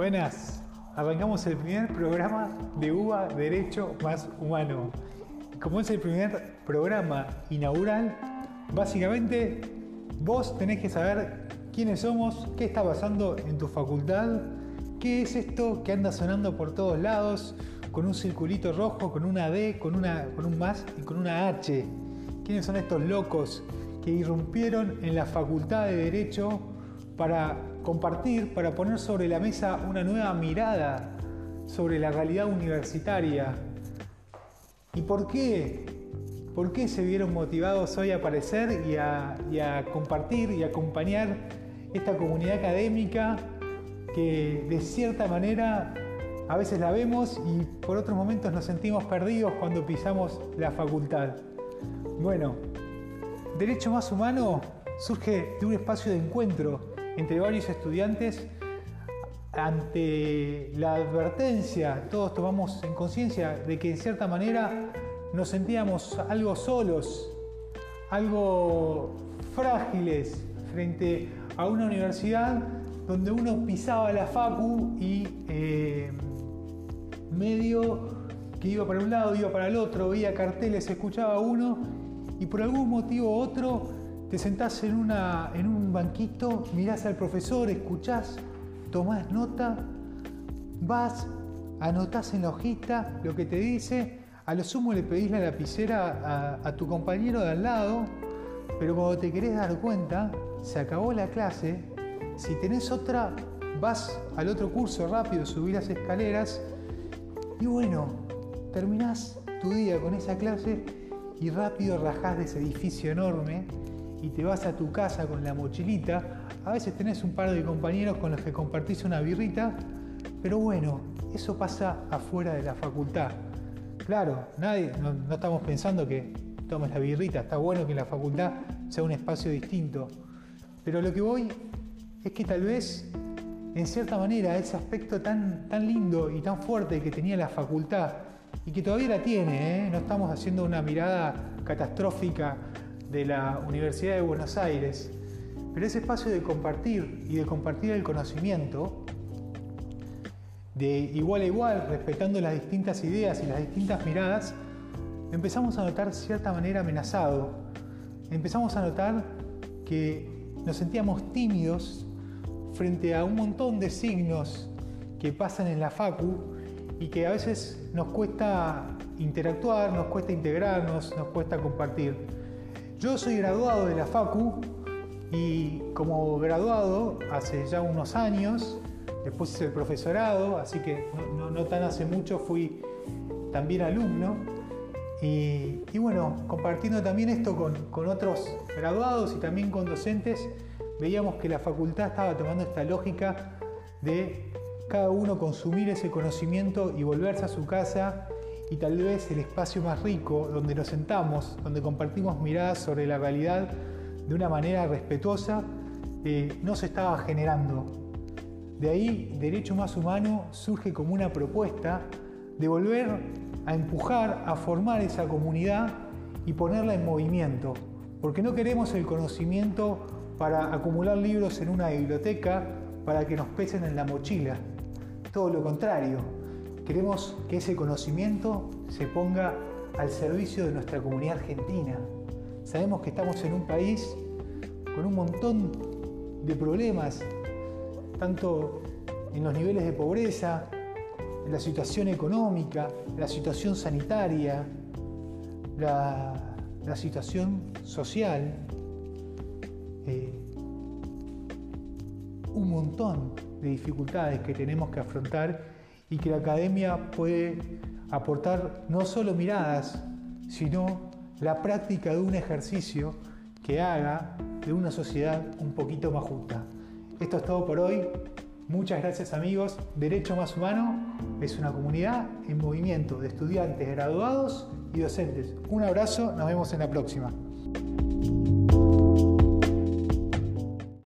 Buenas, arrancamos el primer programa de UBA Derecho Más Humano. Como es el primer programa inaugural, básicamente vos tenés que saber quiénes somos, qué está pasando en tu facultad, qué es esto que anda sonando por todos lados, con un circulito rojo, con una D, con, una, con un más y con una H. ¿Quiénes son estos locos que irrumpieron en la facultad de Derecho para compartir, para poner sobre la mesa una nueva mirada sobre la realidad universitaria. ¿Y por qué? ¿Por qué se vieron motivados hoy a aparecer y a, compartir y acompañar esta comunidad académica que de cierta manera a veces la vemos y por otros momentos nos sentimos perdidos cuando pisamos la facultad? Bueno, Derecho Más Humano surge de un espacio de encuentro entre varios estudiantes ante la advertencia, todos tomamos en conciencia de que en cierta manera nos sentíamos algo solos, algo frágiles frente a una universidad donde uno pisaba la facu y eh, medio que iba para un lado, iba para el otro, veía carteles, escuchaba uno y por algún motivo u otro te sentás en, una, en un banquito, mirás al profesor, escuchás, tomás nota, vas, anotás en la hojita lo que te dice, a lo sumo le pedís la lapicera a, tu compañero de al lado, pero cuando te querés dar cuenta, se acabó la clase, si tenés otra, vas al otro curso rápido, subís las escaleras y bueno, terminás tu día con esa clase y rápido rajás de ese edificio enorme y te vas a tu casa con la mochilita, a veces tenés un par de compañeros con los que compartís una birrita, pero bueno, eso pasa afuera de la facultad. Claro, nadie, no, estamos pensando que tomes la birrita, está bueno que la facultad sea un espacio distinto, pero lo que voy es que tal vez, en cierta manera, ese aspecto tan, tan lindo y tan fuerte que tenía la facultad, y que todavía la tiene, ¿eh? no estamos haciendo una mirada catastrófica de la Universidad de Buenos Aires, pero ese espacio de compartir y de compartir el conocimiento, de igual a igual, respetando las distintas ideas y las distintas miradas, empezamos a notar cierta manera amenazado. Empezamos a notar que nos sentíamos tímidos frente a un montón de signos que pasan en la facu y que a veces nos cuesta interactuar, nos cuesta integrarnos, nos cuesta compartir. Yo soy graduado de la FACU y como graduado hace ya unos años, después hice el profesorado, así que no, tan hace mucho fui también alumno. Y, bueno, compartiendo también esto con, con otros graduados y también con docentes, veíamos que la facultad estaba tomando esta lógica de cada uno consumir ese conocimiento y volverse a su casa y tal vez el espacio más rico donde nos sentamos, donde compartimos miradas sobre la realidad de una manera respetuosa, eh, no se estaba generando. De ahí, Derecho Más Humano surge como una propuesta de volver a empujar, a formar esa comunidad y ponerla en movimiento, porque no queremos el conocimiento para acumular libros en una biblioteca para que nos pesen en la mochila, todo lo contrario, Queremos que ese conocimiento se ponga al servicio de nuestra comunidad argentina. Sabemos que estamos en un país con un montón de problemas, tanto en los niveles de pobreza, en la situación económica, la situación sanitaria, la, situación social, eh, un montón de dificultades que tenemos que afrontar y que la academia puede aportar no solo miradas, sino la práctica de un ejercicio que haga de una sociedad un poquito más justa. Esto es todo por hoy. Muchas gracias amigos. Derecho Más Humano es una comunidad en movimiento de estudiantes, graduados y docentes. Un abrazo, nos vemos en la próxima.